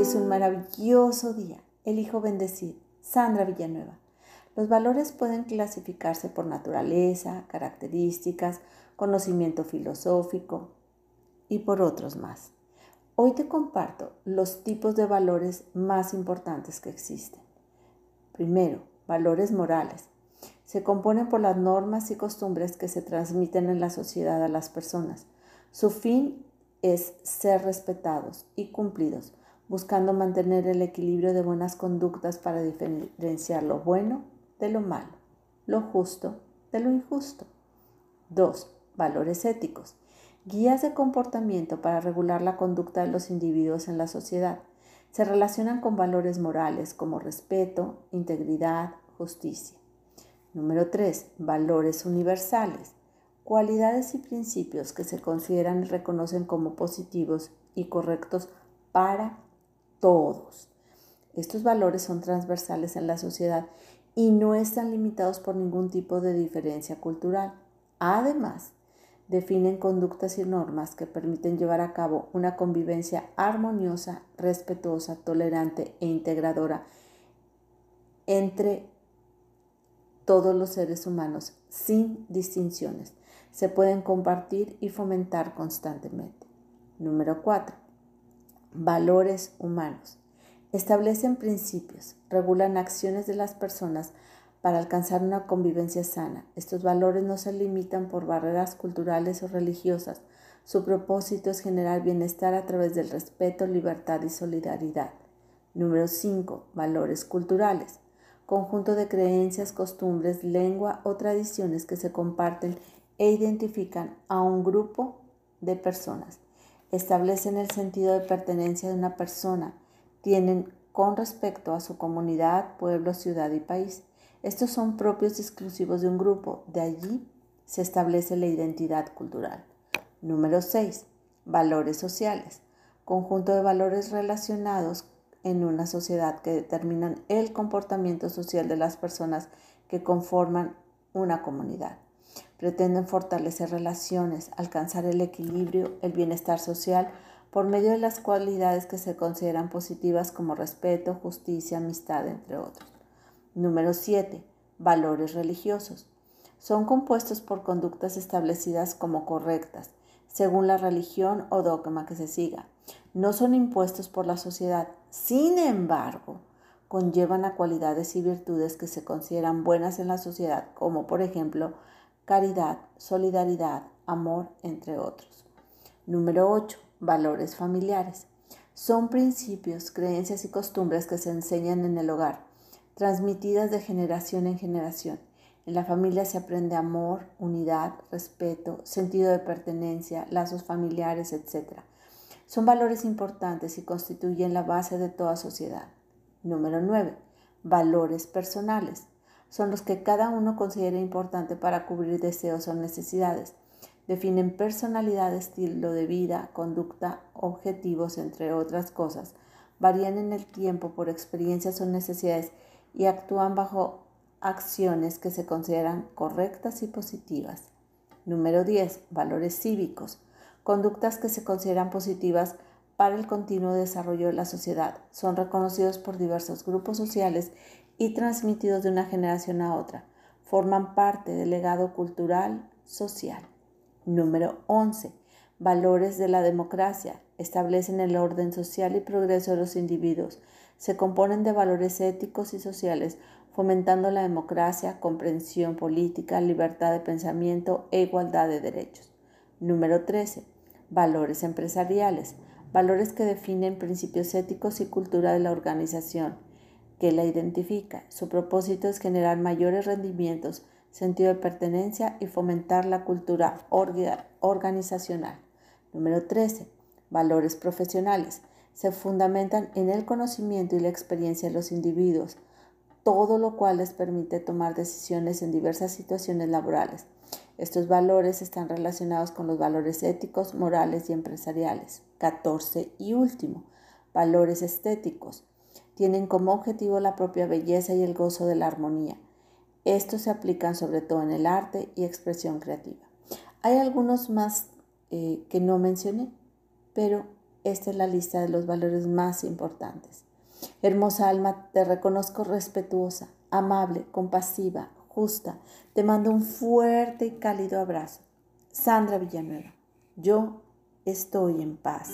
Hoy es un maravilloso día. Elijo bendecir. Sandra Villanueva. Los valores pueden clasificarse por naturaleza, características, conocimiento filosófico y por otros más. Hoy te comparto los tipos de valores más importantes que existen. Primero, valores morales. Se componen por las normas y costumbres que se transmiten en la sociedad a las personas. Su fin es ser respetados y cumplidos, buscando mantener el equilibrio de buenas conductas para diferenciar lo bueno de lo malo, lo justo de lo injusto. 2. Valores éticos. Guías de comportamiento para regular la conducta de los individuos en la sociedad. Se relacionan con valores morales como respeto, integridad, justicia. Número 3. Valores universales. Cualidades y principios que se consideran y reconocen como positivos y correctos para todos. Estos valores son transversales en la sociedad y no están limitados por ningún tipo de diferencia cultural. Además, definen conductas y normas que permiten llevar a cabo una convivencia armoniosa, respetuosa, tolerante e integradora entre todos los seres humanos sin distinciones. Se pueden compartir y fomentar constantemente. Número 4. Valores humanos. Establecen principios, regulan acciones de las personas para alcanzar una convivencia sana. Estos valores no se limitan por barreras culturales o religiosas. Su propósito es generar bienestar a través del respeto, libertad y solidaridad. Número 5. Valores culturales conjunto de creencias, costumbres, lengua o tradiciones que se comparten e identifican a un grupo de personas. Establecen el sentido de pertenencia de una persona. Tienen con respecto a su comunidad, pueblo, ciudad y país. Estos son propios y exclusivos de un grupo. De allí se establece la identidad cultural. Número 6. Valores sociales. Conjunto de valores relacionados en una sociedad que determinan el comportamiento social de las personas que conforman una comunidad. Pretenden fortalecer relaciones, alcanzar el equilibrio, el bienestar social por medio de las cualidades que se consideran positivas como respeto, justicia, amistad, entre otros. Número 7. Valores religiosos. Son compuestos por conductas establecidas como correctas, según la religión o dogma que se siga. No son impuestos por la sociedad, sin embargo, conllevan a cualidades y virtudes que se consideran buenas en la sociedad, como por ejemplo caridad, solidaridad, amor, entre otros. Número 8. Valores familiares. Son principios, creencias y costumbres que se enseñan en el hogar, transmitidas de generación en generación. En la familia se aprende amor, unidad, respeto, sentido de pertenencia, lazos familiares, etc. Son valores importantes y constituyen la base de toda sociedad. Número 9. Valores personales. Son los que cada uno considera importante para cubrir deseos o necesidades. Definen personalidad, estilo de vida, conducta, objetivos, entre otras cosas. Varían en el tiempo por experiencias o necesidades y actúan bajo acciones que se consideran correctas y positivas. Número 10. Valores cívicos. Conductas que se consideran positivas para el continuo desarrollo de la sociedad. Son reconocidos por diversos grupos sociales y transmitidos de una generación a otra. Forman parte del legado cultural social. Número 11. Valores de la democracia. Establecen el orden social y progreso de los individuos. Se componen de valores éticos y sociales fomentando la democracia, comprensión política, libertad de pensamiento e igualdad de derechos. Número 13. Valores empresariales. Valores que definen principios éticos y cultura de la organización, que la identifica. Su propósito es generar mayores rendimientos, sentido de pertenencia y fomentar la cultura organizacional. Número 13. Valores profesionales. Se fundamentan en el conocimiento y la experiencia de los individuos, todo lo cual les permite tomar decisiones en diversas situaciones laborales. Estos valores están relacionados con los valores éticos, morales y empresariales. 14. Y último, valores estéticos tienen como objetivo la propia belleza y el gozo de la armonía. Estos se aplican sobre todo en el arte y expresión creativa. Hay algunos más eh, que no mencioné, pero esta es la lista de los valores más importantes. Hermosa alma, te reconozco respetuosa, amable, compasiva, justa. Te mando un fuerte y cálido abrazo. Sandra Villanueva, yo estoy en paz.